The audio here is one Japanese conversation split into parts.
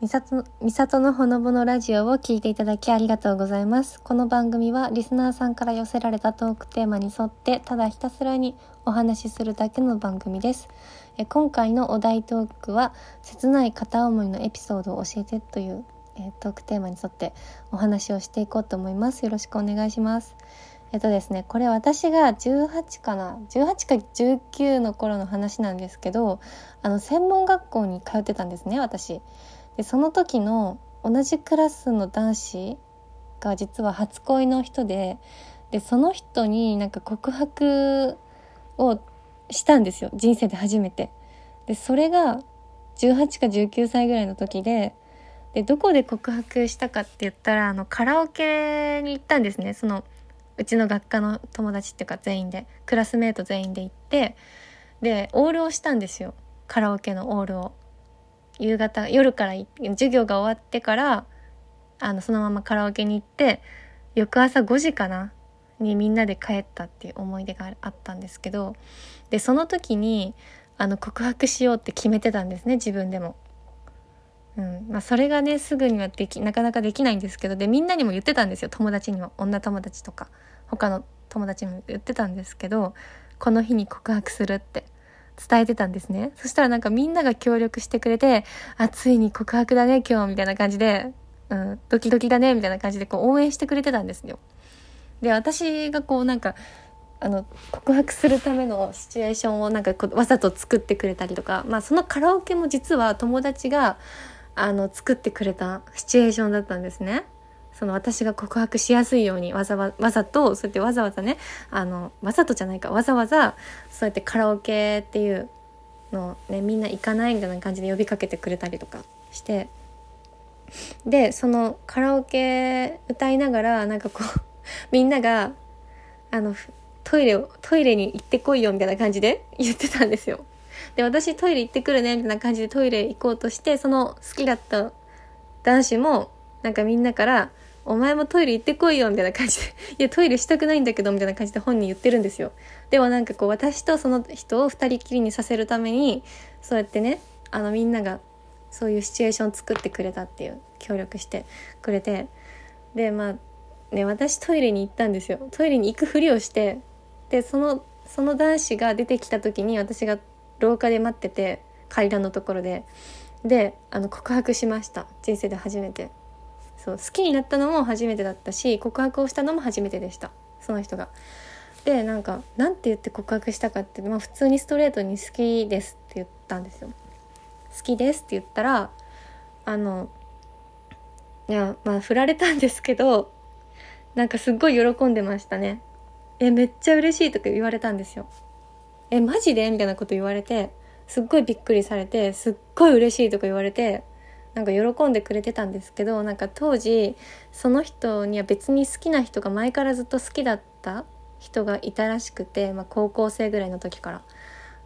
みさと、のほのぼのラジオを聞いていただきありがとうございます。この番組はリスナーさんから寄せられたトークテーマに沿ってただひたすらにお話しするだけの番組です。え今回のお題トークは切ない片思いのエピソードを教えてというえトークテーマに沿ってお話をしていこうと思います。よろしくお願いします。えっとですね、これ私が18かな、18か19の頃の話なんですけど、あの、専門学校に通ってたんですね、私。でその時の同じクラスの男子が実は初恋の人ででその人になんか告白をしたんですよ人生で初めて。でそれが18か19歳ぐらいの時ででどこで告白したかって言ったらあのカラオケに行ったんですねそのうちの学科の友達っていうか全員でクラスメート全員で行ってでオールをしたんですよカラオケのオールを。夕方夜から授業が終わってからあのそのままカラオケに行って翌朝5時かなにみんなで帰ったっていう思い出があったんですけどでその時にあの告白しようって決めてたんですね自分でも。うんまあ、それがねすぐにはできなかなかできないんですけどでみんなにも言ってたんですよ友達にも女友達とか他の友達にも言ってたんですけどこの日に告白するって。伝えてたんですね。そしたらなんかみんなが協力してくれて、あ、ついに告白だね、今日、みたいな感じで、うん、ドキドキだね、みたいな感じでこう応援してくれてたんですよ。で、私がこうなんか、あの、告白するためのシチュエーションをなんかこうわざと作ってくれたりとか、まあそのカラオケも実は友達が、あの、作ってくれたシチュエーションだったんですね。その私が告白しやすいようにわざわざとそうやってわざわざねあのわざとじゃないかわざわざそうやってカラオケっていうのねみんな行かないみたいな感じで呼びかけてくれたりとかしてでそのカラオケ歌いながらなんかこう みんながあのトイレをトイレに行ってこいよみたいな感じで 言ってたんですよ。で私トイレ行ってくるねみたいな感じでトイレ行こうとしてその好きだった男子もなんかみんなからお前もトイレ行ってこいよみたいな感じで。いやトイレしたくないんだけどみたいな感じで本人言ってるんですよ。でもなんかこう私とその人を2人きりにさせるためにそうやってねあのみんながそういうシチュエーション作ってくれたっていう協力してくれて。でまあね私トイレに行ったんですよ。トイレに行くふりをして。でそのその男子が出てきた時に私が廊下で待ってて階段のところで。であの告白しました。人生で初めて。そう好きになったのも初めてだったし告白をしたのも初めてでしたその人が。でなんかなんて言って告白したかって、まあ、普通にストレートに「好きです」って言ったんですよ。好きですって言ったらあのいやまあ振られたんですけどなんかすっごい喜んでましたね。えめっちゃ嬉しいとか言われたんですよ。えマジでみたいなこと言われてすっごいびっくりされてすっごい嬉しいとか言われてなんか喜んでくれてたんですけどなんか当時その人には別に好きな人が前からずっと好きだった人がいたらしくて、まあ、高校生ぐらいの時から。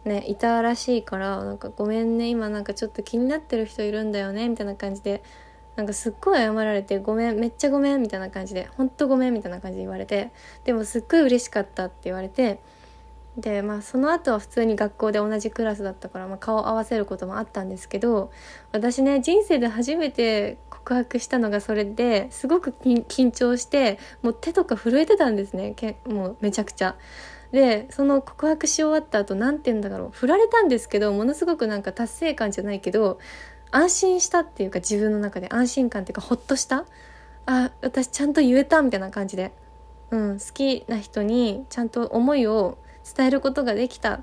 ねいたらしいからなんかごめんね今なんかちょっと気になってる人いるんだよねみたいな感じでなんかすっごい謝られてごめんめっちゃごめんみたいな感じでほんとごめんみたいな感じで言われてでもすっごい嬉しかったって言われてでまあその後は普通に学校で同じクラスだったから、まあ、顔を合わせることもあったんですけど私ね人生で初めて告白したのがそれですごく緊張してもう手とか震えてたんですね。けもうめちゃくちゃ。でその告白し終わった後何て言うんだろう。振られたんですけどものすごくなんか達成感じゃないけど安心したっていうか自分の中で。安心感っていうかほっとした。あ私ちゃんと言えたみたいな感じで、うん、好きな人にちゃんと思いを伝えることができた、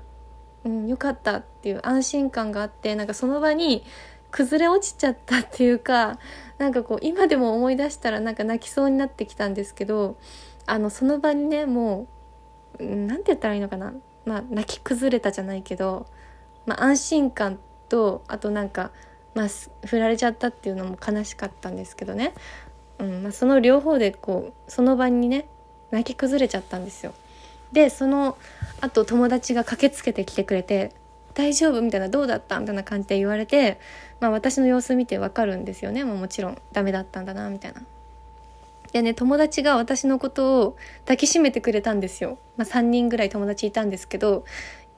うん、よかった。っていう安心感があってなんかその場に崩れ落ちちゃったっていうかなんかこう今でも思い出したらなんか泣きそうになってきたんですけどあのその場にねもう何て言ったらいいのかな。まあ泣き崩れたじゃないけど、まあ、安心感とあとなんか、まあ、振られちゃったっていうのも悲しかったんですけどね、うんまあ、その両方でこうその場にね泣き崩れちゃったんですよ。でそのあと友達が駆けつけてきてくれて「大丈夫?」みたいな「どうだった?」みたいな感じで言われて、まあ、私の様子見てわかるんですよねもうもちろんダメだったんだなみたいな。でね友達が私のことを抱きしめてくれたんですよ、まあ、3人ぐらい友達いたんですけど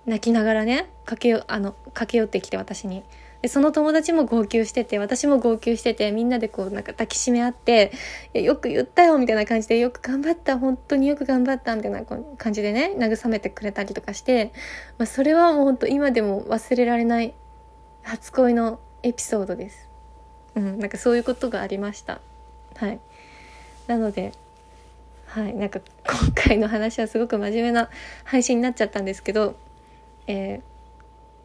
泣きながらね駆けあの駆け寄ってきて私に「でその友達も号泣してて私も号泣しててみんなでこうなんか抱きしめ合って「よく言ったよ」みたいな感じで「よく頑張った本当によく頑張った」みたいな感じでね慰めてくれたりとかして、まあ、それはもう本当今でも忘れられない初恋のエピソードです。うん、なんかそういうことがありました。はい。なので、はい、なんか今回の話はすごく真面目な配信になっちゃったんですけど、えー、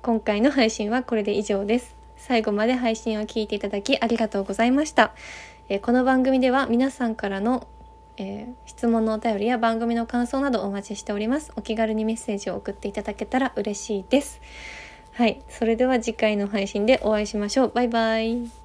今回の配信はこれで以上です。最後まで配信を聞いていただきありがとうございました。えー、この番組では皆さんからの、えー、質問のお便りや番組の感想などお待ちしております。お気軽にメッセージを送っていただけたら嬉しいです。はい、それでは次回の配信でお会いしましょう。バイバイ。